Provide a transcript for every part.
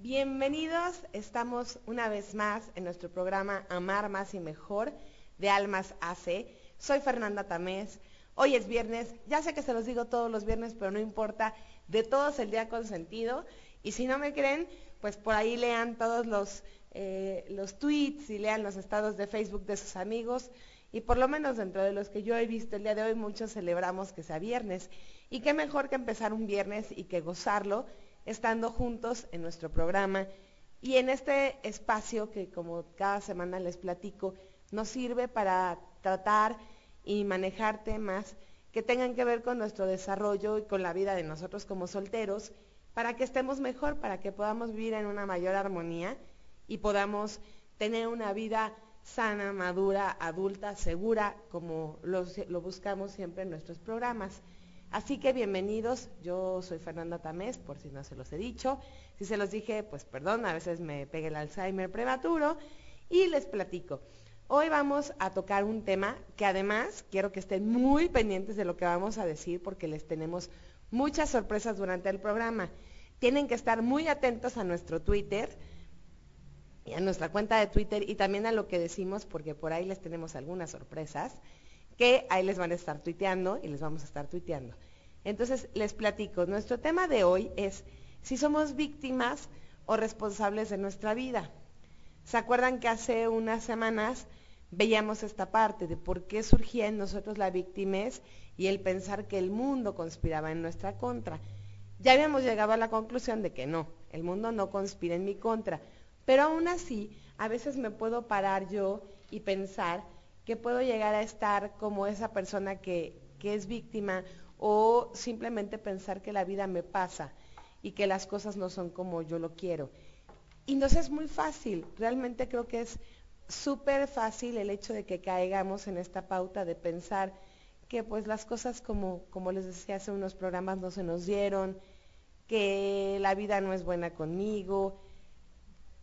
Bienvenidos, estamos una vez más en nuestro programa Amar Más y Mejor de Almas AC. Soy Fernanda Tamés. Hoy es viernes, ya sé que se los digo todos los viernes, pero no importa, de todos el día consentido. Y si no me creen, pues por ahí lean todos los, eh, los tweets y lean los estados de Facebook de sus amigos. Y por lo menos dentro de los que yo he visto el día de hoy, muchos celebramos que sea viernes. Y qué mejor que empezar un viernes y que gozarlo estando juntos en nuestro programa y en este espacio que como cada semana les platico, nos sirve para tratar y manejar temas que tengan que ver con nuestro desarrollo y con la vida de nosotros como solteros, para que estemos mejor, para que podamos vivir en una mayor armonía y podamos tener una vida sana, madura, adulta, segura, como lo, lo buscamos siempre en nuestros programas. Así que bienvenidos, yo soy Fernanda Tamés, por si no se los he dicho. Si se los dije, pues perdón, a veces me pegue el Alzheimer prematuro y les platico. Hoy vamos a tocar un tema que además quiero que estén muy pendientes de lo que vamos a decir porque les tenemos muchas sorpresas durante el programa. Tienen que estar muy atentos a nuestro Twitter y a nuestra cuenta de Twitter y también a lo que decimos porque por ahí les tenemos algunas sorpresas que ahí les van a estar tuiteando y les vamos a estar tuiteando. Entonces, les platico, nuestro tema de hoy es si somos víctimas o responsables de nuestra vida. ¿Se acuerdan que hace unas semanas veíamos esta parte de por qué surgía en nosotros la víctimas y el pensar que el mundo conspiraba en nuestra contra? Ya habíamos llegado a la conclusión de que no, el mundo no conspira en mi contra, pero aún así, a veces me puedo parar yo y pensar que puedo llegar a estar como esa persona que, es víctima o simplemente pensar que la vida me pasa y que las cosas no son como yo lo quiero. Y nos es muy fácil, realmente creo que es súper fácil el hecho de que caigamos en esta pauta de pensar que pues las cosas como, como les decía hace unos programas no se nos dieron, que la vida no es buena conmigo,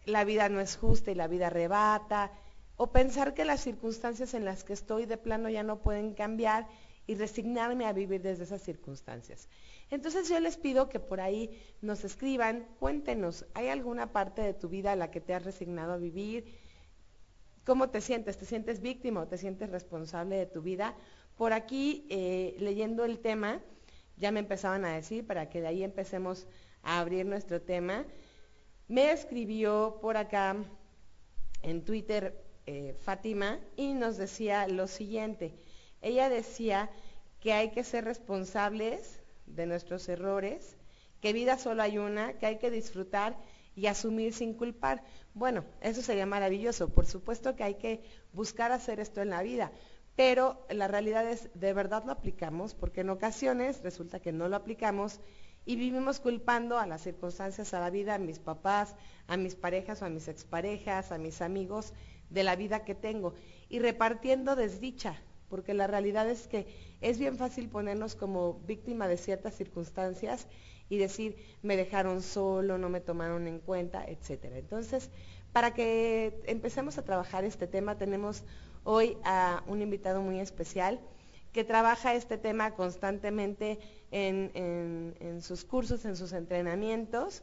la vida no es justa y la vida arrebata, o pensar que las circunstancias en las que estoy de plano ya no pueden cambiar y resignarme a vivir desde esas circunstancias. Entonces yo les pido que por ahí nos escriban, cuéntenos, ¿hay alguna parte de tu vida a la que te has resignado a vivir? ¿Cómo te sientes? ¿Te sientes víctima o te sientes responsable de tu vida? Por aquí, eh, leyendo el tema, ya me empezaban a decir, para que de ahí empecemos a abrir nuestro tema, me escribió por acá en Twitter eh, Fátima y nos decía lo siguiente. Ella decía que hay que ser responsables de nuestros errores, que vida solo hay una, que hay que disfrutar y asumir sin culpar. Bueno, eso sería maravilloso. Por supuesto que hay que buscar hacer esto en la vida, pero la realidad es, de verdad lo aplicamos, porque en ocasiones resulta que no lo aplicamos y vivimos culpando a las circunstancias, a la vida, a mis papás, a mis parejas o a mis exparejas, a mis amigos, de la vida que tengo y repartiendo desdicha, porque la realidad es que es bien fácil ponernos como víctima de ciertas circunstancias y decir, me dejaron solo, no me tomaron en cuenta, etcétera. Entonces, para que empecemos a trabajar este tema, tenemos hoy a un invitado muy especial que trabaja este tema constantemente en, en sus cursos, en sus entrenamientos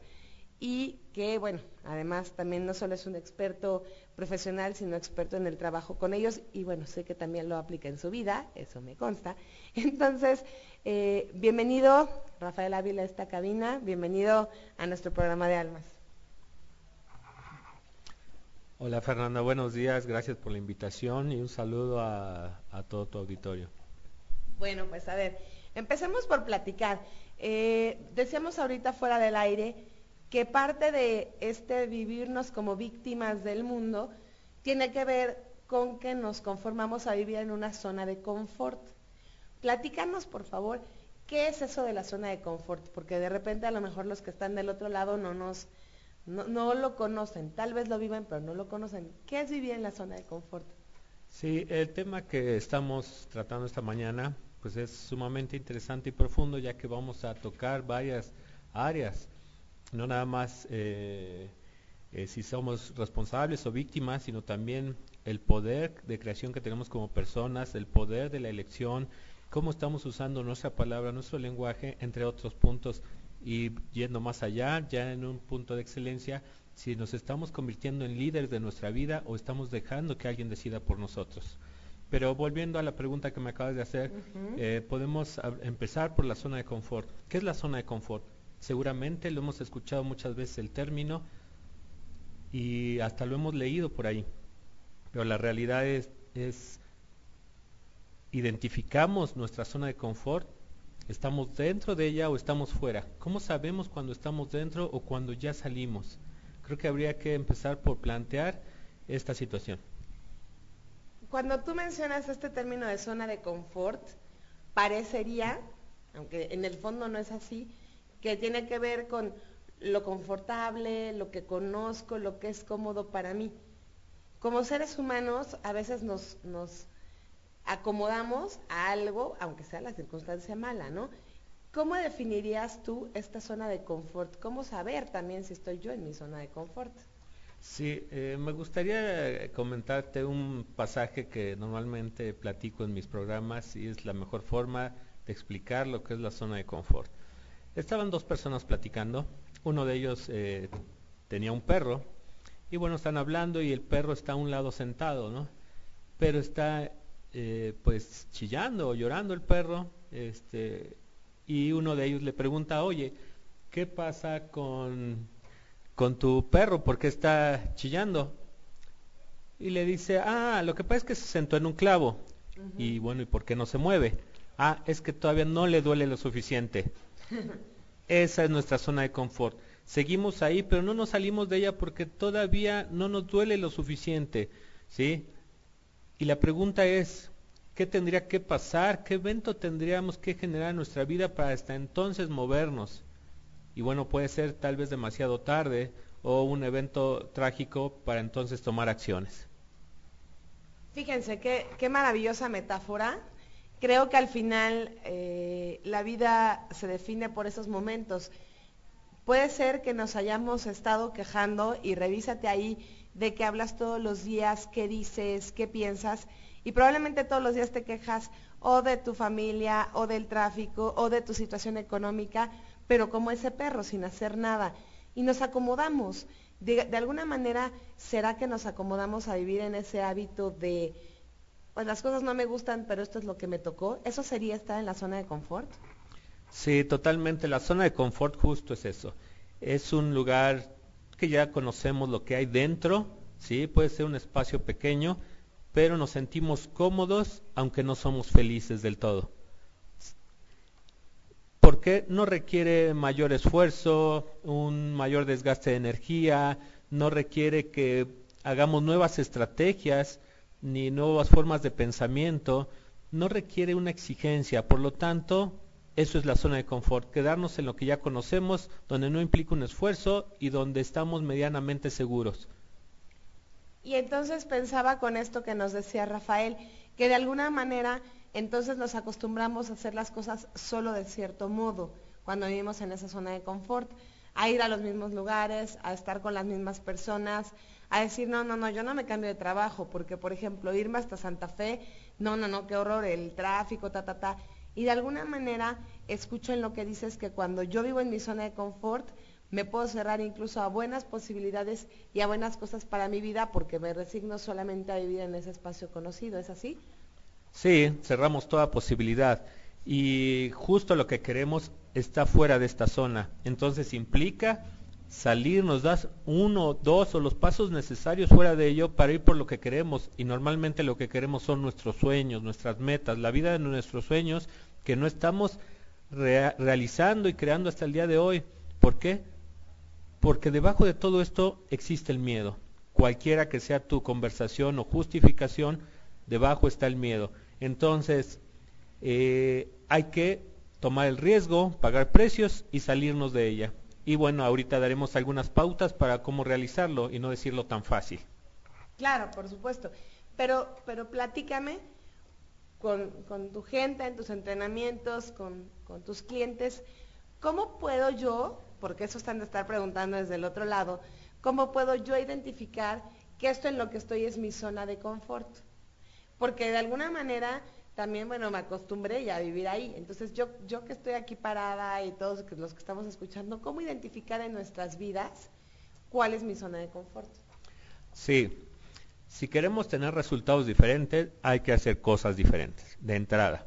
y que, bueno, además también no solo es un experto profesional, sino experto en el trabajo con ellos y bueno, sé que también lo aplica en su vida, eso me consta. Entonces, eh, bienvenido Rafael Ávila a esta cabina, bienvenido a nuestro programa de Almas. Hola Fernanda, buenos días, gracias por la invitación y un saludo a, todo tu auditorio. Bueno, pues a ver, empecemos por platicar. Eh, decíamos ahorita fuera del aire que parte de este vivirnos como víctimas del mundo tiene que ver con que nos conformamos a vivir en una zona de confort. Platícanos, por favor, ¿Qué es eso de la zona de confort? Porque de repente a lo mejor los que están del otro lado no nos no, lo conocen, tal vez lo viven, pero no lo conocen. ¿Qué es vivir en la zona de confort? Sí, el tema que estamos tratando esta mañana, pues es sumamente interesante y profundo, ya que vamos a tocar varias áreas, no nada más eh, eh, si somos responsables o víctimas, sino también el poder de creación que tenemos como personas, el poder de la elección, cómo estamos usando nuestra palabra, nuestro lenguaje, entre otros puntos, y yendo más allá, ya en un punto de excelencia, si nos estamos convirtiendo en líderes de nuestra vida o estamos dejando que alguien decida por nosotros. Pero volviendo a la pregunta que me acabas de hacer, eh, podemos empezar por la zona de confort. ¿Qué es la zona de confort? Seguramente lo hemos escuchado muchas veces el término y hasta lo hemos leído por ahí. Pero la realidad es, identificamos nuestra zona de confort, estamos dentro de ella o estamos fuera. ¿Cómo sabemos cuando estamos dentro o cuando ya salimos? Creo que habría que empezar por plantear esta situación. Cuando tú mencionas este término de zona de confort, parecería, aunque en el fondo no es así, que tiene que ver con lo confortable, lo que conozco, lo que es cómodo para mí. Como seres humanos a veces nos, acomodamos a algo, aunque sea la circunstancia mala, ¿no? ¿Cómo definirías tú esta zona de confort? ¿Cómo saber también si estoy yo en mi zona de confort? Sí, eh, me gustaría comentarte un pasaje que normalmente platico en mis programas y es la mejor forma de explicar lo que es la zona de confort. Estaban dos personas platicando, uno de ellos eh, tenía un perro y bueno, están hablando y el perro está a un lado sentado, ¿no? Pero está eh, pues chillando o llorando el perro, este, y uno de ellos le pregunta, oye, ¿qué pasa con, con tu perro? ¿Por qué está chillando? Y le dice, ah, lo que pasa es que se sentó en un clavo. Y bueno, ¿y por qué no se mueve? Ah, es que todavía no le duele lo suficiente. Esa es nuestra zona de confort. Seguimos ahí, pero no nos salimos de ella porque todavía no nos duele lo suficiente, ¿sí? Y la pregunta es, ¿qué tendría que pasar? ¿Qué evento tendríamos que generar en nuestra vida para hasta entonces movernos? Y bueno, puede ser tal vez demasiado tarde o un evento trágico para entonces tomar acciones. Fíjense, qué, qué maravillosa metáfora. Creo que al final eh, la vida se define por esos momentos. Puede ser que nos hayamos estado quejando y revísate ahí de que hablas todos los días, qué dices, qué piensas, y probablemente todos los días te quejas o de tu familia, o del tráfico, o de tu situación económica, pero como ese perro, sin hacer nada. Y nos acomodamos. De, alguna manera, ¿será que nos acomodamos a vivir en ese hábito de, pues las cosas no me gustan, pero esto es lo que me tocó? ¿Eso sería estar en la zona de confort? Sí, totalmente. La zona de confort justo es eso. Es un lugar que ya conocemos lo que hay dentro, ¿sí? Puede ser un espacio pequeño, pero nos sentimos cómodos aunque no somos felices del todo. Porque no requiere mayor esfuerzo, un mayor desgaste de energía, no requiere que hagamos nuevas estrategias ni nuevas formas de pensamiento, no requiere una exigencia, por lo tanto, eso es la zona de confort, quedarnos en lo que ya conocemos, donde no implica un esfuerzo y donde estamos medianamente seguros. Y entonces pensaba con esto que nos decía Rafael, que de alguna manera entonces nos acostumbramos a hacer las cosas solo de cierto modo, cuando vivimos en esa zona de confort, a ir a los mismos lugares, a estar con las mismas personas, a decir, no, no, no, yo no me cambio de trabajo, porque por ejemplo, irme hasta Santa Fe, no, no, no, qué horror, el tráfico, ta, ta, ta. Y de alguna manera escucho en lo que dices que cuando yo vivo en mi zona de confort, me puedo cerrar incluso a buenas posibilidades y a buenas cosas para mi vida porque me resigno solamente a vivir en ese espacio conocido. ¿Es así? Sí, cerramos toda posibilidad. Y justo lo que queremos está fuera de esta zona. Entonces implica salir, nos das uno, dos o los pasos necesarios fuera de ello para ir por lo que queremos. Y normalmente lo que queremos son nuestros sueños, nuestras metas, la vida de nuestros sueños que no estamos realizando y creando hasta el día de hoy. ¿Por qué? Porque debajo de todo esto existe el miedo. Cualquiera que sea tu conversación o justificación, debajo está el miedo. Entonces, eh, hay que tomar el riesgo, pagar precios y salirnos de ella. Y bueno, ahorita daremos algunas pautas para cómo realizarlo y no decirlo tan fácil. Claro, por supuesto. Pero, pero platícame con, tu gente, en tus entrenamientos, con, con tus clientes, ¿cómo puedo yo, porque eso están de estar preguntando desde el otro lado, cómo puedo yo identificar que esto en lo que estoy es mi zona de confort? Porque de alguna manera también, bueno, me acostumbré ya a vivir ahí. Entonces, yo, yo que estoy aquí parada y todos los que estamos escuchando, ¿cómo identificar en nuestras vidas cuál es mi zona de confort? Sí, si queremos tener resultados diferentes, hay que hacer cosas diferentes, de entrada.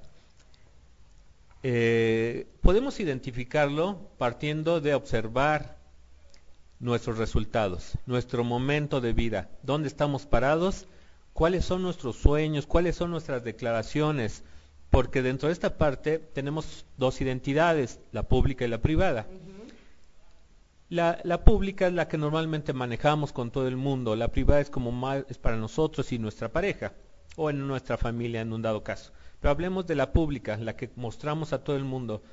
Eh, podemos identificarlo partiendo de observar nuestros resultados, nuestro momento de vida, dónde estamos parados cuáles son nuestros sueños, cuáles son nuestras declaraciones, porque dentro de esta parte tenemos dos identidades, la pública y la privada. la, la, pública es la que normalmente manejamos con todo el mundo, la privada es como más, es para nosotros y nuestra pareja, o en nuestra familia en un dado caso. Pero hablemos de la pública, la que mostramos a todo el mundo.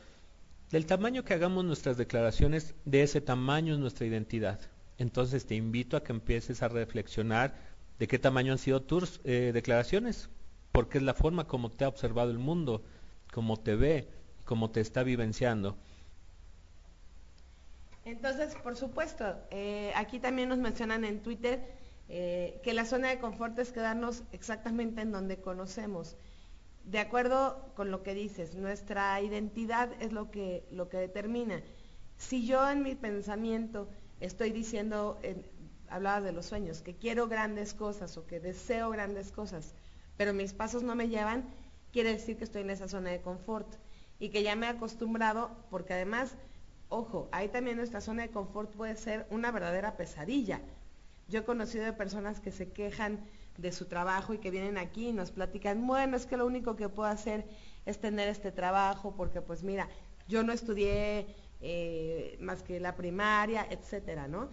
Del tamaño que hagamos nuestras declaraciones, de ese tamaño es nuestra identidad. Entonces te invito a que empieces a reflexionar de qué tamaño han sido tus eh, declaraciones, porque es la forma como te ha observado el mundo, como te ve, como te está vivenciando. Entonces, por supuesto, eh, aquí también nos mencionan en Twitter eh, que la zona de confort es quedarnos exactamente en donde conocemos. De acuerdo con lo que dices, nuestra identidad es lo que, lo que determina. Si yo en mi pensamiento estoy diciendo, hablabas de los sueños, que quiero grandes cosas o que deseo grandes cosas, pero mis pasos no me llevan, quiere decir que estoy en esa zona de confort y que ya me he acostumbrado, porque además, ojo, ahí también nuestra zona de confort puede ser una verdadera pesadilla. Yo he conocido de personas que se quejan de su trabajo y que vienen aquí y nos platican, bueno, es que lo único que puedo hacer es tener este trabajo, porque pues mira, yo no estudié eh, más que la primaria, etcétera, ¿no?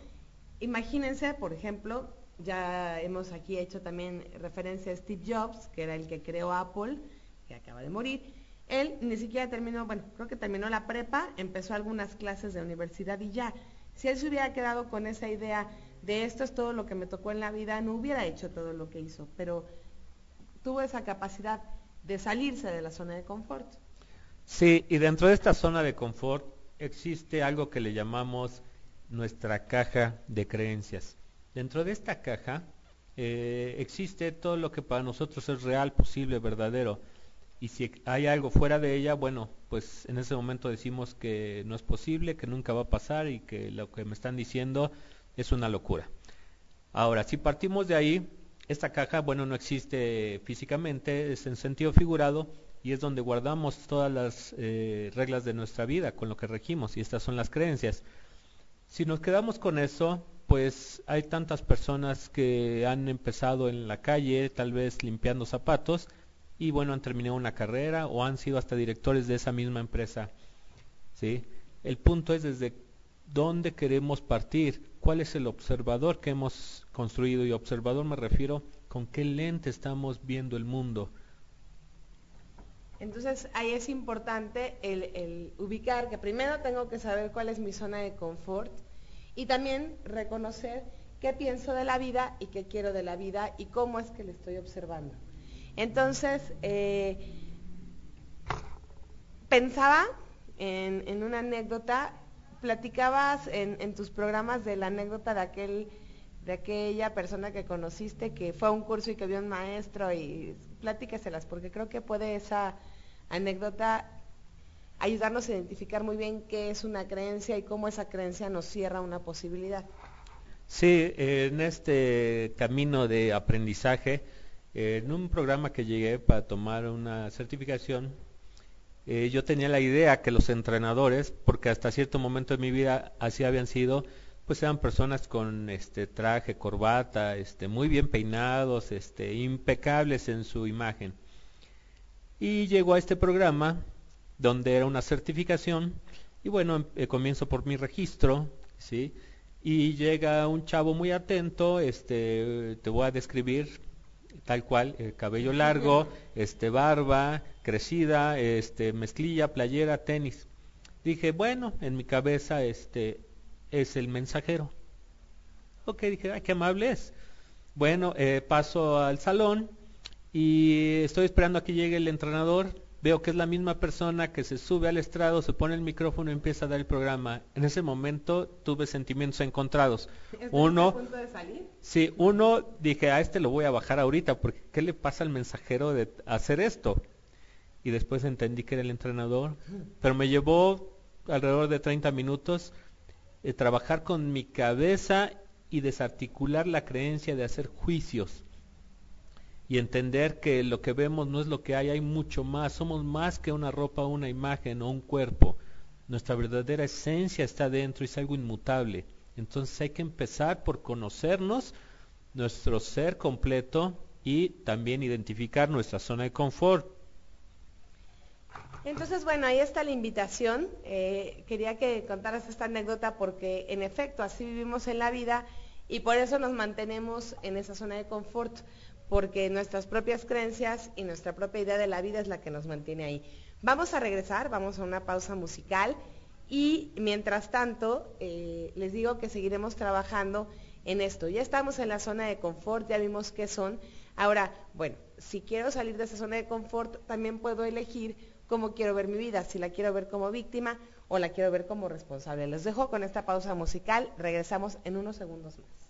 Imagínense, por ejemplo, ya hemos aquí hecho también referencia a Steve Jobs, que era el que creó Apple, que acaba de morir. Él ni siquiera terminó, bueno, creo que terminó la prepa, empezó algunas clases de universidad y ya. Si él se hubiera quedado con esa idea de esto es todo lo que me tocó en la vida, no hubiera hecho todo lo que hizo, pero tuvo esa capacidad de salirse de la zona de confort. Sí, y dentro de esta zona de confort existe algo que le llamamos nuestra caja de creencias. Dentro de esta caja eh, existe todo lo que para nosotros es real, posible, verdadero. Y si hay algo fuera de ella, bueno, pues en ese momento decimos que no es posible, que nunca va a pasar y que lo que me están diciendo es una locura. Ahora, si partimos de ahí, esta caja, bueno, no existe físicamente, es en sentido figurado y es donde guardamos todas las eh, reglas de nuestra vida, con lo que regimos, y estas son las creencias. Si nos quedamos con eso, pues hay tantas personas que han empezado en la calle, tal vez limpiando zapatos, y bueno, han terminado una carrera o han sido hasta directores de esa misma empresa. ¿sí? El punto es desde dónde queremos partir, cuál es el observador que hemos construido, y observador me refiero con qué lente estamos viendo el mundo. Entonces ahí es importante el, ubicar que primero tengo que saber cuál es mi zona de confort y también reconocer qué pienso de la vida y qué quiero de la vida y cómo es que le estoy observando. Entonces, eh, pensaba en, una anécdota, platicabas en, tus programas de la anécdota de aquel de aquella persona que conociste que fue a un curso y que vio un maestro y platíqueselas porque creo que puede esa anécdota ayudarnos a identificar muy bien qué es una creencia y cómo esa creencia nos cierra una posibilidad. Sí, en este camino de aprendizaje, en un programa que llegué para tomar una certificación, eh, yo tenía la idea que los entrenadores, porque hasta cierto momento de mi vida así habían sido, pues eran personas con este traje, corbata, este muy bien peinados, este impecables en su imagen. Y llegó a este programa donde era una certificación y bueno, em, eh, comienzo por mi registro, ¿sí? Y llega un chavo muy atento, este, te voy a describir, tal cual, el cabello largo, este barba, crecida, este mezclilla, playera, tenis. Dije, bueno, en mi cabeza este es el mensajero. Ok, dije, ay, qué amable es. Bueno, eh, paso al salón y estoy esperando a que llegue el entrenador veo que es la misma persona que se sube al estrado, se pone el micrófono y empieza a dar el programa. En ese momento tuve sentimientos encontrados. Uno, a punto de salir? Sí, uno dije, a este lo voy a bajar ahorita, porque ¿qué le pasa al mensajero de hacer esto? Y después entendí que era el entrenador, pero me llevó alrededor de 30 minutos de trabajar con mi cabeza y desarticular la creencia de hacer juicios y entender que lo que vemos no es lo que hay, hay mucho más, somos más que una ropa, una imagen o un cuerpo. Nuestra verdadera esencia está dentro y es algo inmutable. Entonces hay que empezar por conocernos, nuestro ser completo y también identificar nuestra zona de confort. Entonces, bueno, ahí está la invitación. Eh, quería que contaras esta anécdota porque en efecto así vivimos en la vida y por eso nos mantenemos en esa zona de confort porque nuestras propias creencias y nuestra propia idea de la vida es la que nos mantiene ahí. Vamos a regresar, vamos a una pausa musical y mientras tanto eh, les digo que seguiremos trabajando en esto. Ya estamos en la zona de confort, ya vimos qué son. Ahora, bueno, si quiero salir de esa zona de confort, también puedo elegir cómo quiero ver mi vida, si la quiero ver como víctima o la quiero ver como responsable. Les dejo con esta pausa musical, regresamos en unos segundos más.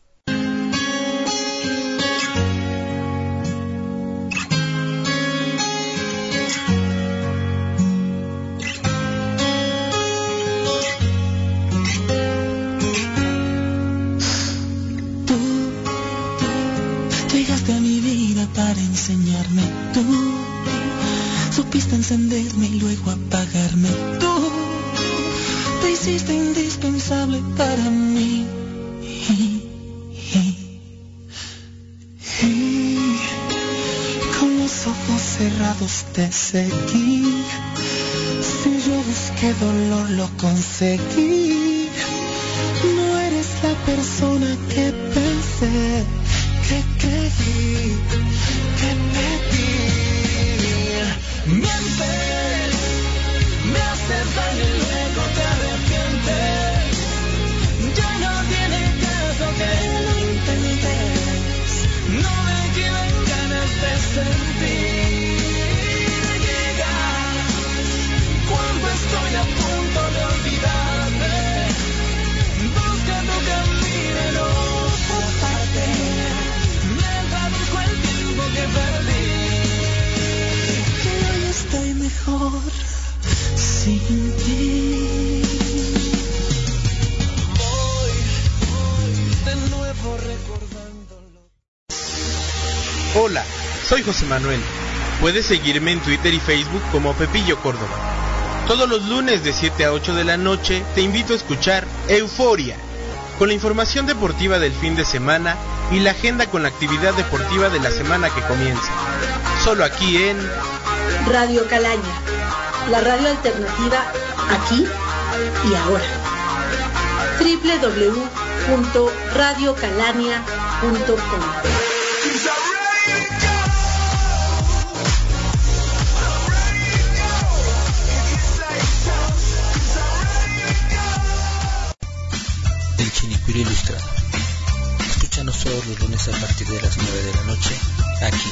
Supiste encenderme y luego apagarme. Tú te hiciste indispensable para mí. con los ojos cerrados te seguí. Si yo busqué dolor, lo conseguí. No eres la persona que pensé Hola, soy José Manuel. Puedes seguirme en Twitter y Facebook como Pepillo Córdoba. Todos los lunes de 7 a 8 de la noche te invito a escuchar Euforia, con la información deportiva del fin de semana y la agenda con la actividad deportiva de la semana que comienza. Solo aquí en Radio Calaña, la radio alternativa aquí y ahora. www.radiocalania.com El Chinicuiro Ilustrado. Escúchanos todos los lunes a partir de las 9 de la noche, aquí,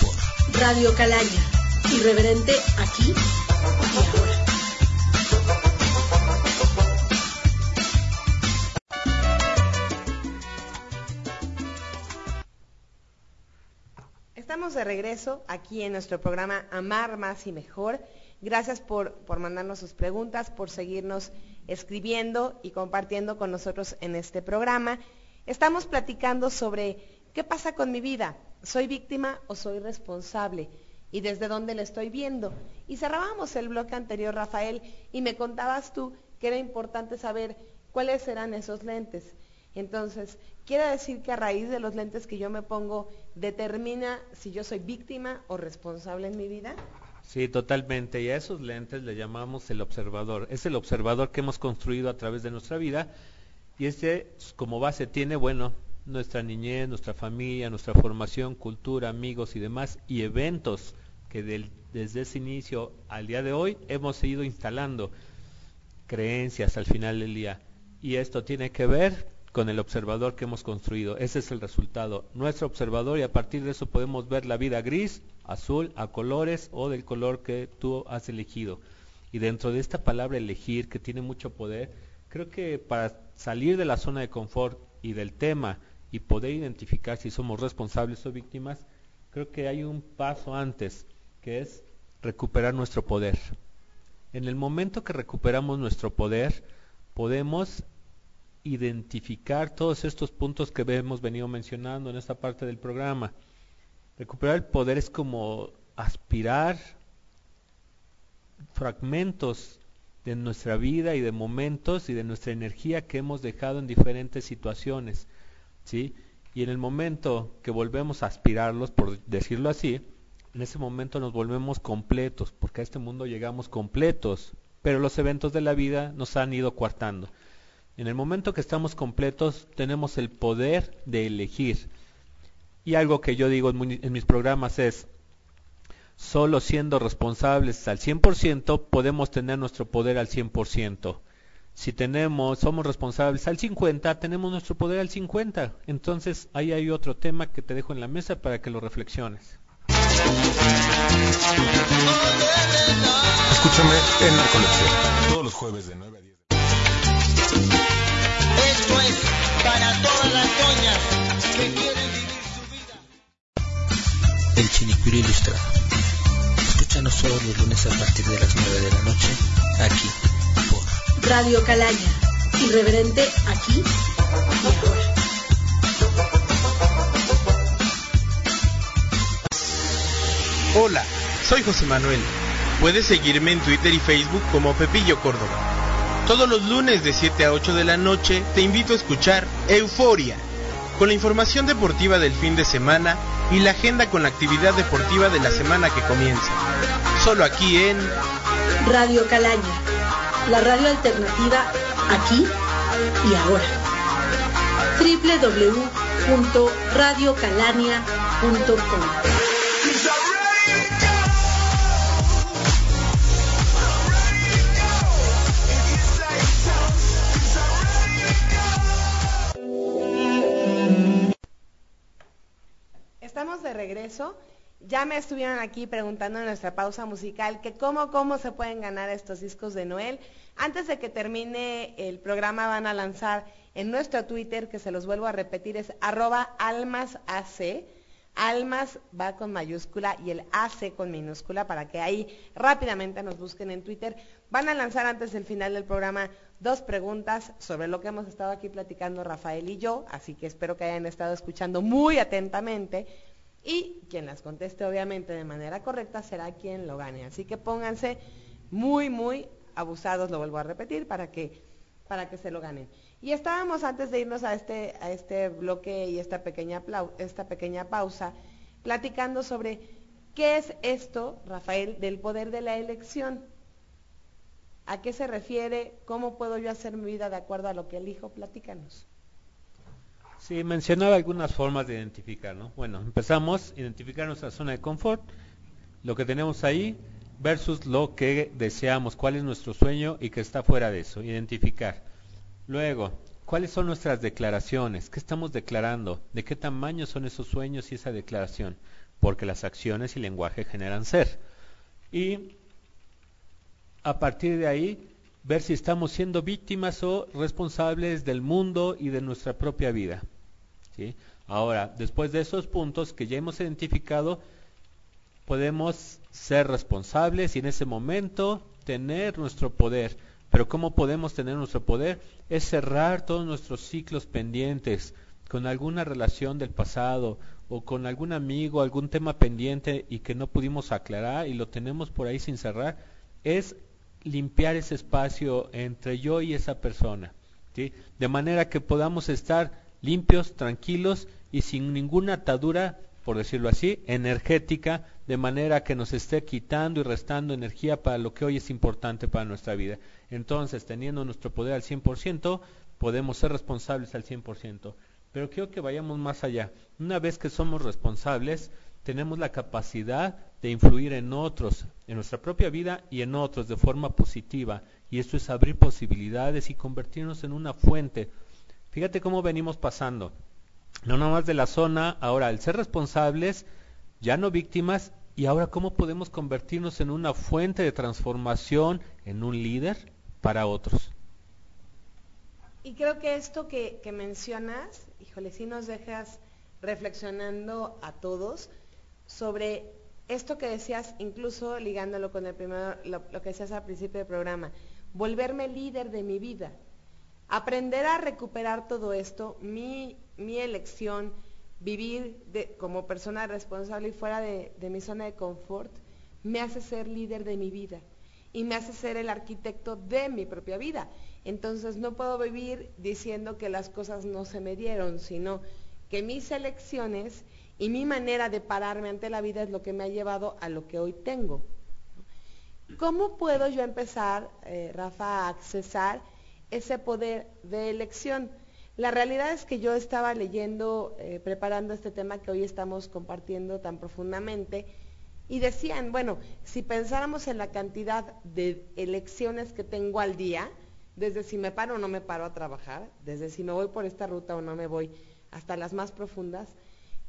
por Radio Calaña irreverente aquí y De regreso aquí en nuestro programa Amar Más y Mejor. Gracias por, por, mandarnos sus preguntas, por seguirnos escribiendo y compartiendo con nosotros en este programa. Estamos platicando sobre qué pasa con mi vida. ¿Soy víctima o soy responsable? y desde dónde le estoy viendo. Y cerrábamos el bloque anterior, Rafael, y me contabas tú que era importante saber cuáles eran esos lentes. Entonces, ¿quiere decir que a raíz de los lentes que yo me pongo determina si yo soy víctima o responsable en mi vida? Sí, totalmente. Y a esos lentes le llamamos el observador. Es el observador que hemos construido a través de nuestra vida. Y este, como base, tiene, bueno, nuestra niñez, nuestra familia, nuestra formación, cultura, amigos y demás, y eventos que desde ese inicio al día de hoy hemos ido instalando creencias al final del día. Y esto tiene que ver con el observador que hemos construido. Ese es el resultado. Nuestro observador y a partir de eso podemos ver la vida gris, azul, a colores o del color que tú has elegido. Y dentro de esta palabra elegir, que tiene mucho poder, creo que para salir de la zona de confort y del tema y poder identificar si somos responsables o víctimas, creo que hay un paso antes, que es recuperar nuestro poder. En el momento que recuperamos nuestro poder, podemos identificar todos estos puntos que hemos venido mencionando en esta parte del programa. Recuperar el poder es como aspirar fragmentos de nuestra vida y de momentos y de nuestra energía que hemos dejado en diferentes situaciones, ¿sí? Y en el momento que volvemos a aspirarlos, por decirlo así, en ese momento nos volvemos completos, porque a este mundo llegamos completos, pero los eventos de la vida nos han ido coartando. En el momento que estamos completos, tenemos el poder de elegir. Y algo que yo digo en, mis programas es, solo siendo responsables al 100% podemos tener nuestro poder al 100%. Si tenemos, somos responsables al 50, tenemos nuestro poder al 50. Entonces, ahí hay otro tema que te dejo en la mesa para que lo reflexiones. Escúchame en Narcolepsia. Todos los jueves de 9 a 10. Esto es para todas las doñas que quieren vivir su vida. El Chinicuiro Ilustrado. Escúchanos todos los lunes a partir de las 9 de la noche, aquí, por Radio Calaña. Irreverente aquí y ahora. Hola, soy José Manuel. Puedes seguirme en Twitter y Facebook como Pepillo Córdoba. Todos los lunes de 7 a 8 de la noche te invito a escuchar Euforia, con la información deportiva del fin de semana y la agenda con la actividad deportiva de la semana que comienza. Solo aquí en Radio Calaña. La radio alternativa aquí y ahora. www.radiocalania.com Ya me estuvieron aquí preguntando en nuestra pausa musical que cómo, cómo se pueden ganar estos discos de Noel. Antes de que termine el programa van a lanzar en nuestro Twitter, que se los vuelvo a repetir, es arroba almasac. Almas va con mayúscula y el AC con minúscula para que ahí rápidamente nos busquen en Twitter. Van a lanzar antes del final del programa dos preguntas sobre lo que hemos estado aquí platicando Rafael y yo, así que espero que hayan estado escuchando muy atentamente y quien las conteste obviamente de manera correcta será quien lo gane. Así que pónganse muy, muy abusados, lo vuelvo a repetir, para que, para que se lo ganen. Y estábamos antes de irnos a este, a este bloque y esta pequeña, esta pequeña pausa, platicando sobre qué es esto, Rafael, del poder de la elección. ¿A qué se refiere? ¿Cómo puedo yo hacer mi vida de acuerdo a lo que elijo? Platícanos. Sí, mencionaba algunas formas de identificar, ¿no? Bueno, empezamos, identificar nuestra zona de confort, lo que tenemos ahí versus lo que deseamos, cuál es nuestro sueño y que está fuera de eso, identificar. Luego, ¿cuáles son nuestras declaraciones? ¿Qué estamos declarando? ¿De qué tamaño son esos sueños y esa declaración? Porque las acciones y lenguaje generan ser. Y a partir de ahí, ver si estamos siendo víctimas o responsables del mundo y de nuestra propia vida. ¿sí? Ahora, después de esos puntos que ya hemos identificado, podemos ser responsables y en ese momento tener nuestro poder. Pero ¿cómo podemos tener nuestro poder? Es cerrar todos nuestros ciclos pendientes con alguna relación del pasado o con algún amigo, algún tema pendiente y que no pudimos aclarar y lo tenemos por ahí sin cerrar. Es limpiar ese espacio entre yo y esa persona, de manera que podamos estar limpios, tranquilos y sin ninguna atadura, por decirlo así, energética, de manera que nos esté quitando y restando energía para lo que hoy es importante para nuestra vida. Entonces, teniendo nuestro poder al 100%, podemos ser responsables al 100%. Pero quiero que vayamos más allá. Una vez que somos responsables, tenemos la capacidad de influir en otros, en nuestra propia vida y en otros de forma positiva. Y esto es abrir posibilidades y convertirnos en una fuente. Fíjate cómo venimos pasando. No nada más de la zona, ahora el ser responsables, ya no víctimas, y ahora cómo podemos convertirnos en una fuente de transformación, en un líder para otros. Y creo que esto que, que mencionas, híjole, sí nos dejas reflexionando a todos sobre esto que decías, incluso ligándolo con el primero, lo, que decías al principio del programa, volverme líder de mi vida. Aprender a recuperar todo esto, mi, mi elección, vivir como persona responsable y fuera de, de mi zona de confort, me hace ser líder de mi vida y me hace ser el arquitecto de mi propia vida. Entonces no puedo vivir diciendo que las cosas no se me dieron, sino que mis elecciones y mi manera de pararme ante la vida es lo que me ha llevado a lo que hoy tengo. ¿Cómo puedo yo empezar, eh, Rafa, a accesar ese poder de elección? La realidad es que yo estaba leyendo, eh, preparando este tema que hoy estamos compartiendo tan profundamente, y decían, bueno, si pensáramos en la cantidad de elecciones que tengo al día, desde si me paro o no me paro a trabajar, desde si me voy por esta ruta o no me voy, hasta las más profundas,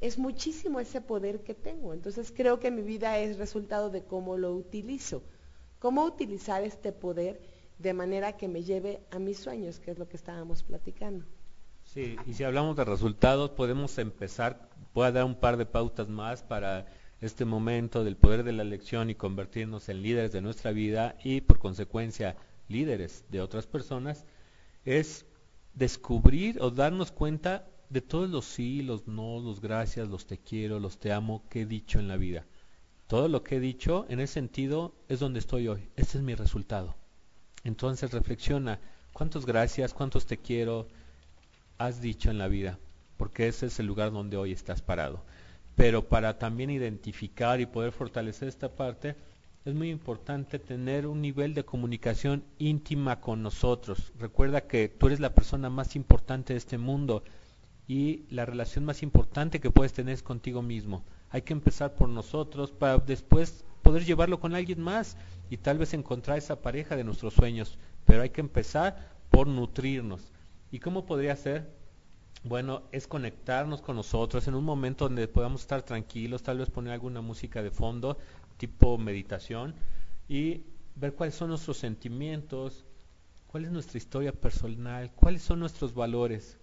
es muchísimo ese poder que tengo. Entonces creo que mi vida es resultado de cómo lo utilizo, cómo utilizar este poder de manera que me lleve a mis sueños, que es lo que estábamos platicando. Sí, y si hablamos de resultados, podemos empezar, puedo dar un par de pautas más para este momento del poder de la elección y convertirnos en líderes de nuestra vida y por consecuencia líderes de otras personas, es descubrir o darnos cuenta de todos los sí, los no, los gracias, los te quiero, los te amo que he dicho en la vida. Todo lo que he dicho en ese sentido es donde estoy hoy. Este es mi resultado. Entonces reflexiona, ¿cuántos gracias, cuántos te quiero has dicho en la vida? Porque ese es el lugar donde hoy estás parado. Pero para también identificar y poder fortalecer esta parte, es muy importante tener un nivel de comunicación íntima con nosotros. Recuerda que tú eres la persona más importante de este mundo y la relación más importante que puedes tener es contigo mismo. Hay que empezar por nosotros para después poder llevarlo con alguien más y tal vez encontrar esa pareja de nuestros sueños. Pero hay que empezar por nutrirnos. ¿Y cómo podría ser? Bueno, es conectarnos con nosotros en un momento donde podamos estar tranquilos, tal vez poner alguna música de fondo, tipo meditación, y ver cuáles son nuestros sentimientos, cuál es nuestra historia personal, cuáles son nuestros valores,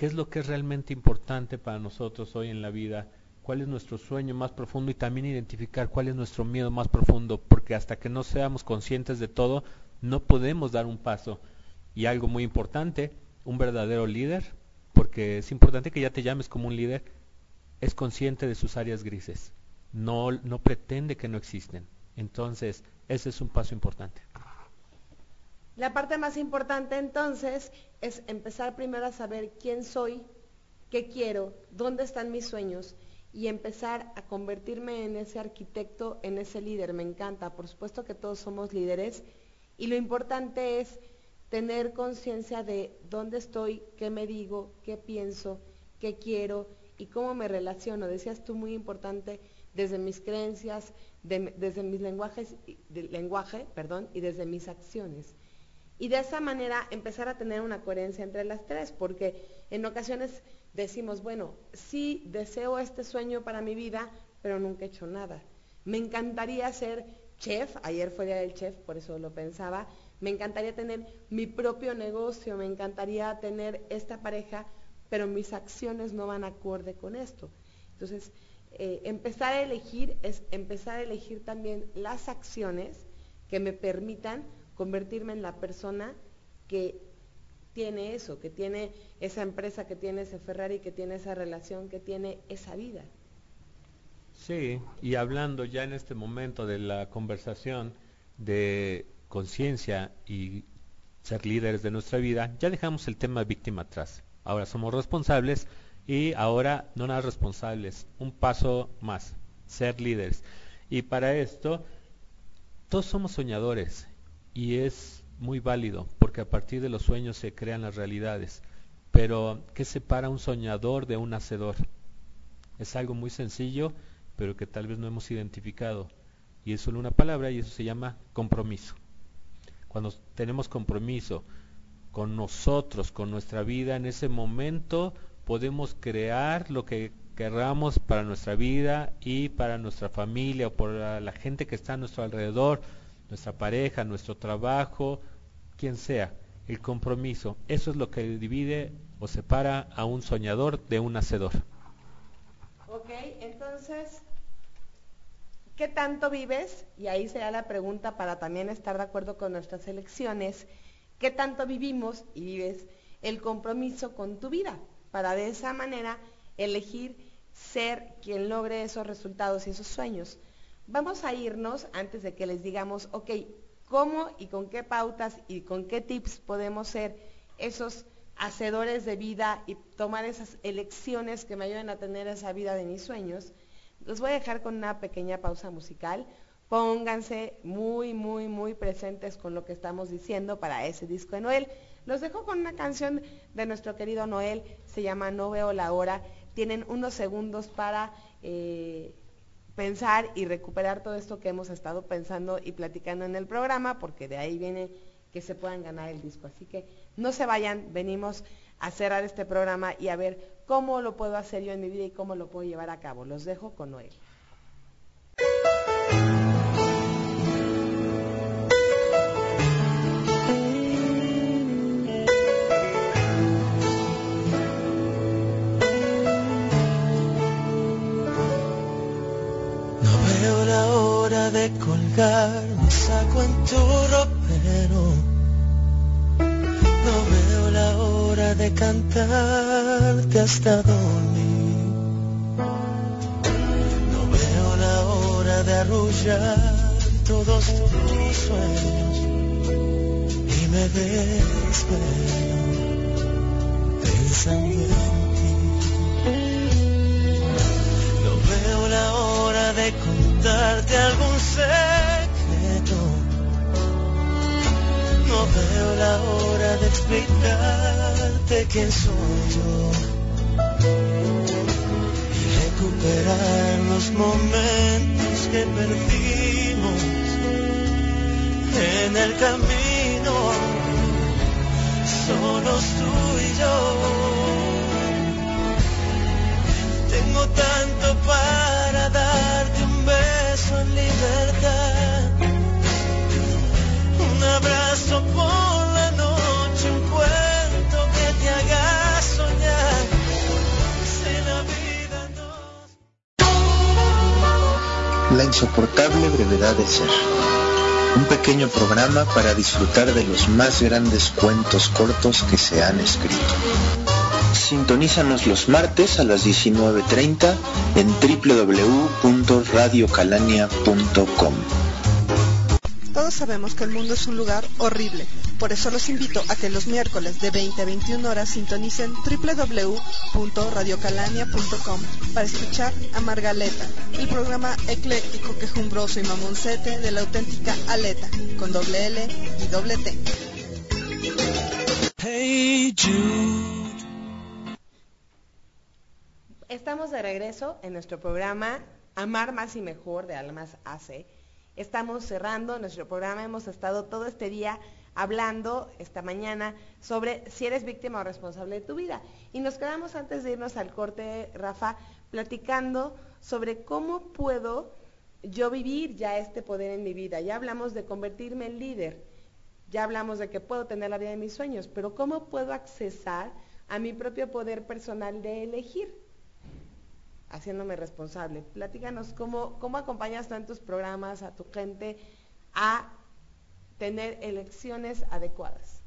qué es lo que es realmente importante para nosotros hoy en la vida, cuál es nuestro sueño más profundo y también identificar cuál es nuestro miedo más profundo, porque hasta que no seamos conscientes de todo, no podemos dar un paso. Y algo muy importante, un verdadero líder, porque es importante que ya te llames como un líder, es consciente de sus áreas grises, no, no pretende que no existen. Entonces, ese es un paso importante. La parte más importante entonces es empezar primero a saber quién soy, qué quiero, dónde están mis sueños y empezar a convertirme en ese arquitecto, en ese líder. Me encanta, por supuesto que todos somos líderes y lo importante es tener conciencia de dónde estoy, qué me digo, qué pienso, qué quiero y cómo me relaciono. Decías tú muy importante desde mis creencias, de, desde mis lenguajes, lenguaje, perdón, y desde mis acciones y de esa manera empezar a tener una coherencia entre las tres, porque en ocasiones decimos, bueno, sí deseo este sueño para mi vida, pero nunca he hecho nada. Me encantaría ser chef, ayer fue día del chef, por eso lo pensaba, me encantaría tener mi propio negocio, me encantaría tener esta pareja, pero mis acciones no van acorde con esto. Entonces, eh, empezar a elegir es empezar a elegir también las acciones que me permitan convertirme en la persona que tiene eso, que tiene esa empresa, que tiene ese Ferrari, que tiene esa relación, que tiene esa vida. Sí, y hablando ya en este momento de la conversación de conciencia y ser líderes de nuestra vida, ya dejamos el tema víctima atrás. Ahora somos responsables y ahora no nada responsables, un paso más, ser líderes. Y para esto, todos somos soñadores y es muy válido porque a partir de los sueños se crean las realidades. Pero, ¿qué separa un soñador de un hacedor? Es algo muy sencillo, pero que tal vez no hemos identificado. Y es solo una palabra y eso se llama compromiso. Cuando tenemos compromiso con nosotros, con nuestra vida, en ese momento podemos crear lo que querramos para nuestra vida y para nuestra familia o por la gente que está a nuestro alrededor, nuestra pareja, nuestro trabajo, quien sea. El compromiso, eso es lo que divide o separa a un soñador de un hacedor. Ok, entonces, ¿qué tanto vives? Y ahí será la pregunta para también estar de acuerdo con nuestras elecciones. ¿Qué tanto vivimos y vives el compromiso con tu vida? Para de esa manera elegir ser quien logre esos resultados y esos sueños. Vamos a irnos antes de que les digamos, ok, cómo y con qué pautas y con qué tips podemos ser esos hacedores de vida y tomar esas elecciones que me ayuden a tener esa vida de mis sueños. Los voy a dejar con una pequeña pausa musical. Pónganse muy, muy, muy presentes con lo que estamos diciendo para ese disco de Noel. Los dejo con una canción de nuestro querido Noel, se llama No veo la hora. Tienen unos segundos para eh, pensar y recuperar todo esto que hemos estado pensando y platicando en el programa, porque de ahí viene que se puedan ganar el disco. Así que no se vayan, venimos a cerrar este programa y a ver cómo lo puedo hacer yo en mi vida y cómo lo puedo llevar a cabo. Los dejo con Noel. De colgar mi saco en tu ropero. No veo la hora de cantarte hasta dormir. No veo la hora de arrullar todos tus sueños y me desvelo pensando en ti. No veo la hora de contarte algún secreto. No veo la hora de explicarte quién soy yo. Y recuperar los momentos que perdimos en el camino. Solos tú y yo. Tengo tanto para darte un abrazo por la noche, un cuento que te haga la vida La insoportable brevedad de ser. Un pequeño programa para disfrutar de los más grandes cuentos cortos que se han escrito. Sintonízanos los martes a las 19.30 en www.radiocalania.com. Todos sabemos que el mundo es un lugar horrible. Por eso los invito a que los miércoles de 20 a 21 horas sintonicen www.radiocalania.com para escuchar a Margaleta, el programa ecléctico, quejumbroso y mamoncete de la auténtica Aleta, con doble L y doble T. Hey De regreso en nuestro programa Amar Más y Mejor de Almas AC. Estamos cerrando nuestro programa, hemos estado todo este día hablando esta mañana sobre si eres víctima o responsable de tu vida. Y nos quedamos antes de irnos al corte, Rafa, platicando sobre cómo puedo yo vivir ya este poder en mi vida. Ya hablamos de convertirme en líder, ya hablamos de que puedo tener la vida de mis sueños, pero ¿cómo puedo accesar a mi propio poder personal de elegir? Haciéndome responsable. Platícanos cómo, cómo acompañas tú en tus programas a tu gente a tener elecciones adecuadas.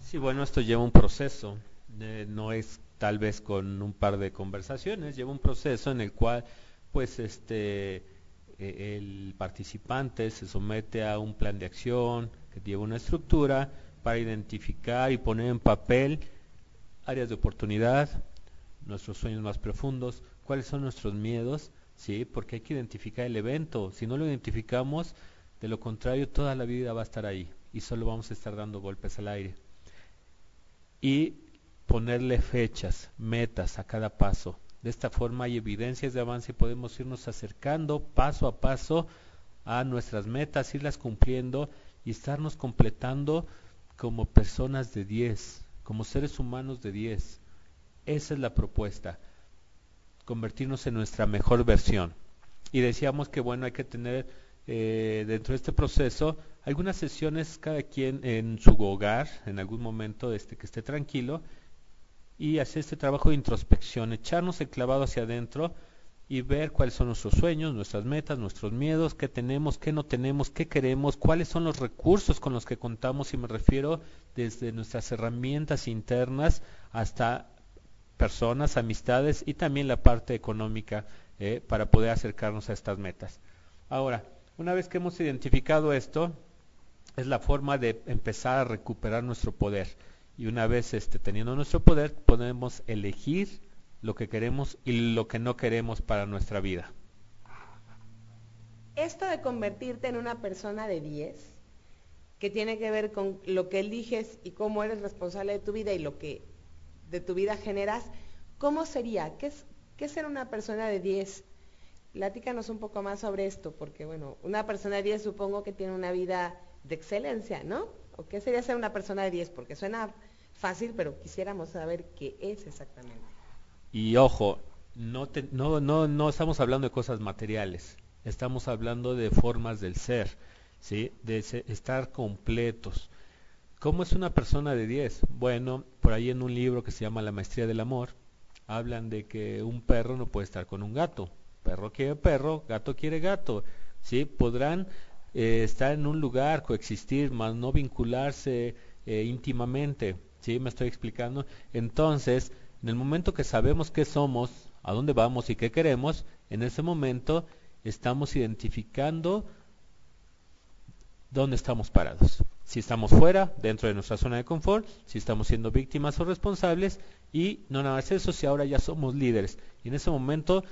Sí, bueno, esto lleva un proceso, eh, no es tal vez con un par de conversaciones, lleva un proceso en el cual pues este eh, el participante se somete a un plan de acción que lleva una estructura para identificar y poner en papel áreas de oportunidad, nuestros sueños más profundos, cuáles son nuestros miedos, ¿sí? Porque hay que identificar el evento. Si no lo identificamos, de lo contrario, toda la vida va a estar ahí y solo vamos a estar dando golpes al aire. Y ponerle fechas, metas a cada paso. De esta forma hay evidencias de avance y podemos irnos acercando paso a paso a nuestras metas, irlas cumpliendo y estarnos completando como personas de 10, como seres humanos de 10. Esa es la propuesta, convertirnos en nuestra mejor versión. Y decíamos que bueno, hay que tener eh, dentro de este proceso algunas sesiones cada quien en su hogar, en algún momento este, que esté tranquilo, y hacer este trabajo de introspección, echarnos el clavado hacia adentro y ver cuáles son nuestros sueños, nuestras metas, nuestros miedos, qué tenemos, qué no tenemos, qué queremos, cuáles son los recursos con los que contamos, y me refiero desde nuestras herramientas internas hasta personas, amistades y también la parte económica eh, para poder acercarnos a estas metas. Ahora, una vez que hemos identificado esto, es la forma de empezar a recuperar nuestro poder. Y una vez este, teniendo nuestro poder, podemos elegir lo que queremos y lo que no queremos para nuestra vida. Esto de convertirte en una persona de 10, que tiene que ver con lo que eliges y cómo eres responsable de tu vida y lo que de tu vida generas, ¿cómo sería? ¿Qué es, qué ser una persona de 10? Platícanos un poco más sobre esto, porque bueno, una persona de 10 supongo que tiene una vida de excelencia, ¿no? ¿O qué sería ser una persona de 10? Porque suena fácil, pero quisiéramos saber qué es exactamente. Y ojo, no, no, no, no estamos hablando de cosas materiales, estamos hablando de formas del ser, ¿sí? de estar completos. ¿Cómo es una persona de 10? Bueno, por ahí en un libro que se llama La Maestría del Amor, hablan de que un perro no puede estar con un gato. Perro quiere perro, gato quiere gato. ¿sí? Podrán eh, estar en un lugar, coexistir, más no vincularse eh, íntimamente. ¿Sí? Me estoy explicando. Entonces, en el momento que sabemos qué somos, a dónde vamos y qué queremos, en ese momento estamos identificando dónde estamos parados. Si estamos fuera, dentro de nuestra zona de confort, si estamos siendo víctimas o responsables, y no nada más eso, si ahora ya somos líderes. Y en ese momento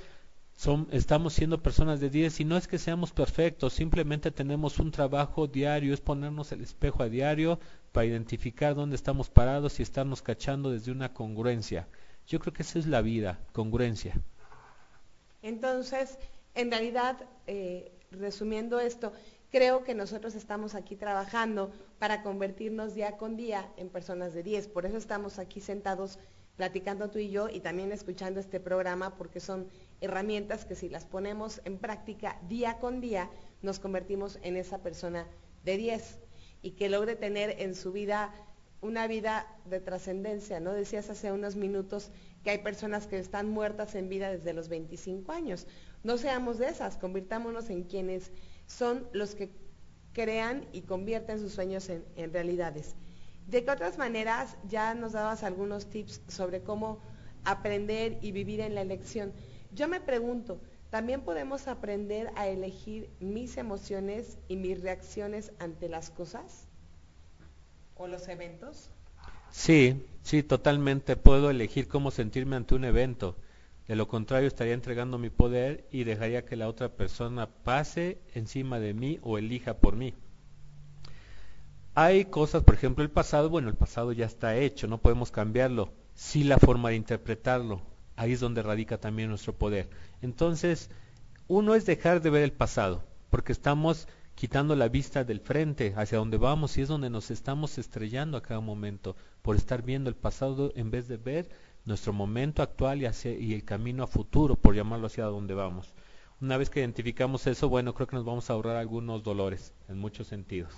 son, estamos siendo personas de 10 y no es que seamos perfectos, simplemente tenemos un trabajo diario, es ponernos el espejo a diario para identificar dónde estamos parados y estarnos cachando desde una congruencia. Yo creo que esa es la vida, congruencia. Entonces, en realidad, eh, resumiendo esto, creo que nosotros estamos aquí trabajando para convertirnos día con día en personas de 10. Por eso estamos aquí sentados platicando tú y yo y también escuchando este programa porque son herramientas que si las ponemos en práctica día con día nos convertimos en esa persona de 10 y que logre tener en su vida una vida de trascendencia, ¿no? Decías hace unos minutos que hay personas que están muertas en vida desde los 25 años. No seamos de esas, convirtámonos en quienes son los que crean y convierten sus sueños en, realidades. ¿De qué otras maneras ya nos dabas algunos tips sobre cómo aprender y vivir en la elección? Yo me pregunto, ¿también podemos aprender a elegir mis emociones y mis reacciones ante las cosas? o los eventos? Sí, sí, totalmente. Puedo elegir cómo sentirme ante un evento. De lo contrario, estaría entregando mi poder y dejaría que la otra persona pase encima de mí o elija por mí. Hay cosas, por ejemplo, el pasado, bueno, el pasado ya está hecho, no podemos cambiarlo. Sí la forma de interpretarlo, ahí es donde radica también nuestro poder. Entonces, uno es dejar de ver el pasado, porque estamos quitando la vista del frente hacia donde vamos y es donde nos estamos estrellando a cada momento por estar viendo el pasado en vez de ver nuestro momento actual y, el camino a futuro, por llamarlo hacia donde vamos. Una vez que identificamos eso, bueno, creo que nos vamos a ahorrar algunos dolores en muchos sentidos.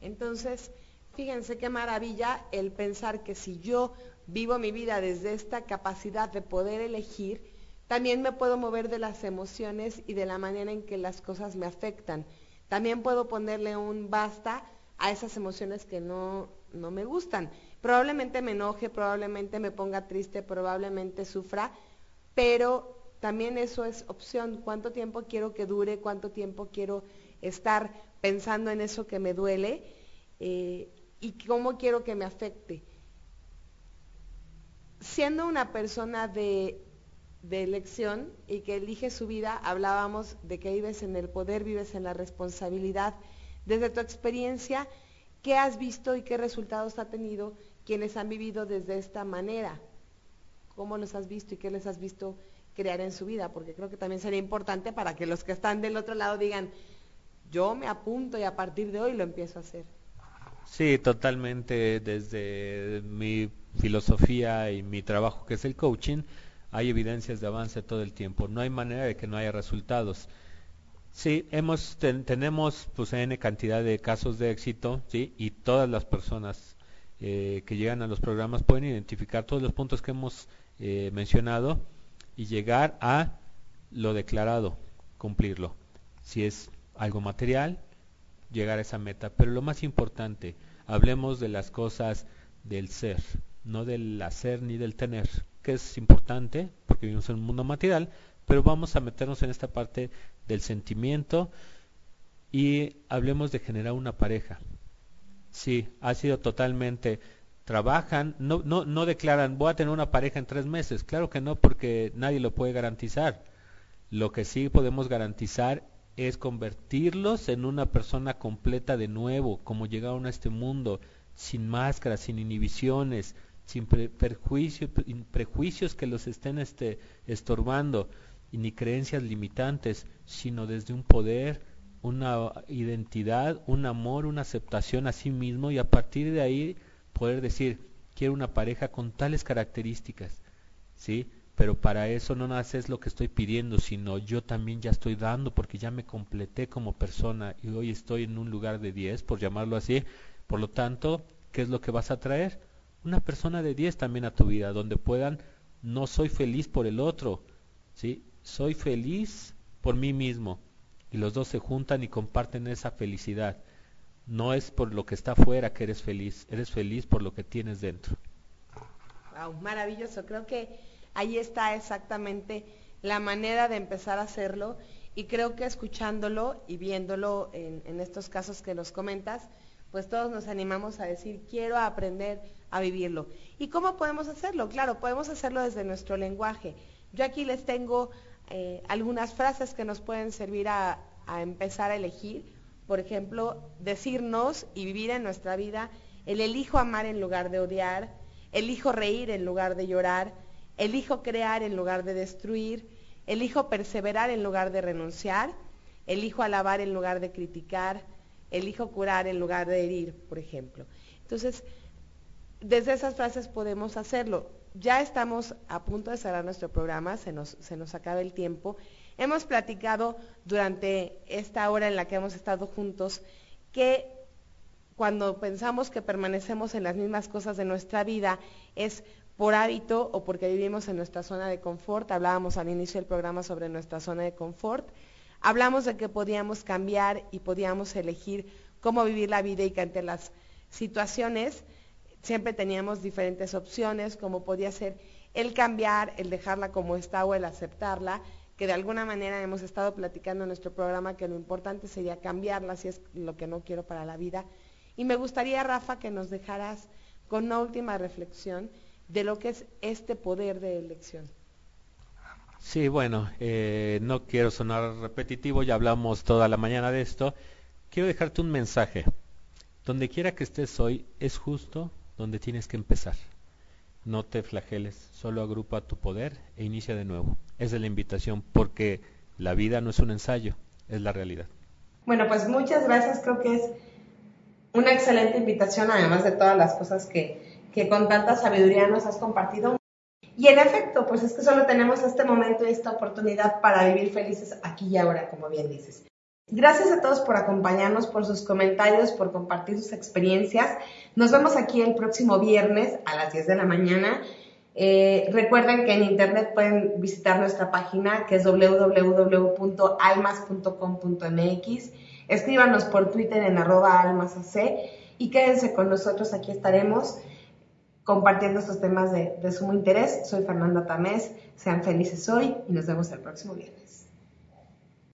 Entonces, fíjense qué maravilla el pensar que si yo vivo mi vida desde esta capacidad de poder elegir, también me puedo mover de las emociones y de la manera en que las cosas me afectan. También puedo ponerle un basta a esas emociones que no, no me gustan. Probablemente me enoje, probablemente me ponga triste, probablemente sufra, pero también eso es opción. ¿Cuánto tiempo quiero que dure? ¿Cuánto tiempo quiero estar pensando en eso que me duele? Eh, ¿Y cómo quiero que me afecte? Siendo una persona de de elección y que elige su vida, hablábamos de que vives en el poder, vives en la responsabilidad. Desde tu experiencia, ¿qué has visto y qué resultados ha tenido quienes han vivido desde esta manera. ¿Cómo los has visto y qué les has visto crear en su vida? Porque creo que también sería importante para que los que están del otro lado digan, yo me apunto y a partir de hoy lo empiezo a hacer. Sí, totalmente. Desde mi filosofía y mi trabajo, que es el coaching, hay evidencias de avance todo el tiempo. No hay manera de que no haya resultados. Sí, hemos tenemos pues n cantidad de casos de éxito, sí, y todas las personas eh, que llegan a los programas pueden identificar todos los puntos que hemos eh, mencionado y llegar a lo declarado, cumplirlo. Si es algo material, llegar a esa meta. Pero lo más importante, hablemos de las cosas del ser, no del hacer ni del tener, que es importante porque vivimos en un mundo material, pero vamos a meternos en esta parte del sentimiento y hablemos de generar una pareja. Sí, ha sido totalmente trabajan, no, no, no declaran voy a tener una pareja en tres meses, claro que no porque nadie lo puede garantizar. Lo que sí podemos garantizar es convertirlos en una persona completa de nuevo, como llegaron a este mundo, sin máscaras, sin inhibiciones, sin prejuicios que los estén este, estorbando, ni creencias limitantes, sino desde un poder, una identidad, un amor, una aceptación a sí mismo y a partir de ahí poder decir, quiero una pareja con tales características, ¿sí? pero para eso no es lo que estoy pidiendo, sino yo también ya estoy dando porque ya me completé como persona y hoy estoy en un lugar de 10, por llamarlo así. Por lo tanto, ¿qué es lo que vas a traer? Una persona de 10 también a tu vida, donde puedan, no soy feliz por el otro, ¿sí? Soy feliz por mí mismo. Y los dos se juntan y comparten esa felicidad. No es por lo que está afuera que eres feliz, eres feliz por lo que tienes dentro. Wow, maravilloso. Creo que ahí está exactamente la manera de empezar a hacerlo y creo que escuchándolo y viéndolo en, estos casos que nos comentas, pues todos nos animamos a decir, quiero aprender a vivirlo. ¿Y cómo podemos hacerlo? Claro, podemos hacerlo desde nuestro lenguaje. Yo aquí les tengo eh, algunas frases que nos pueden servir a, a empezar a elegir. Por ejemplo, decirnos y vivir en nuestra vida el elijo amar en lugar de odiar, elijo reír en lugar de llorar, elijo crear en lugar de destruir, elijo perseverar en lugar de renunciar, elijo alabar en lugar de criticar, elijo curar en lugar de herir, por ejemplo. Entonces, desde esas frases podemos hacerlo. Ya estamos a punto de cerrar nuestro programa, se nos, se nos acaba el tiempo. Hemos platicado durante esta hora en la que hemos estado juntos que cuando pensamos que permanecemos en las mismas cosas de nuestra vida es por hábito o porque vivimos en nuestra zona de confort. Hablábamos al inicio del programa sobre nuestra zona de confort. Hablamos de que podíamos cambiar y podíamos elegir cómo vivir la vida y que ante las situaciones siempre teníamos diferentes opciones, como podía ser el cambiar, el dejarla como está o el aceptarla, que de alguna manera hemos estado platicando en nuestro programa que lo importante sería cambiarla si es lo que no quiero para la vida. Y me gustaría, Rafa, que nos dejaras con una última reflexión de lo que es este poder de elección. Sí, bueno, eh, no quiero sonar repetitivo, ya hablamos toda la mañana de esto. Quiero dejarte un mensaje. Donde quiera que estés hoy, es justo donde tienes que empezar. No te flageles, solo agrupa tu poder e inicia de nuevo. Esa es la invitación, porque la vida no es un ensayo, es la realidad. Bueno, pues muchas gracias, creo que es una excelente invitación, además de todas las cosas que, que con tanta sabiduría nos has compartido. Y en efecto, pues es que solo tenemos este momento y esta oportunidad para vivir felices aquí y ahora, como bien dices. Gracias a todos por acompañarnos, por sus comentarios, por compartir sus experiencias. Nos vemos aquí el próximo viernes a las 10 de la mañana. Eh, recuerden que en internet pueden visitar nuestra página que es www.almas.com.mx. Escríbanos por Twitter en arroba almasac y quédense con nosotros, aquí estaremos compartiendo estos temas de, de sumo interés. Soy Fernanda Tamés, sean felices hoy y nos vemos el próximo viernes.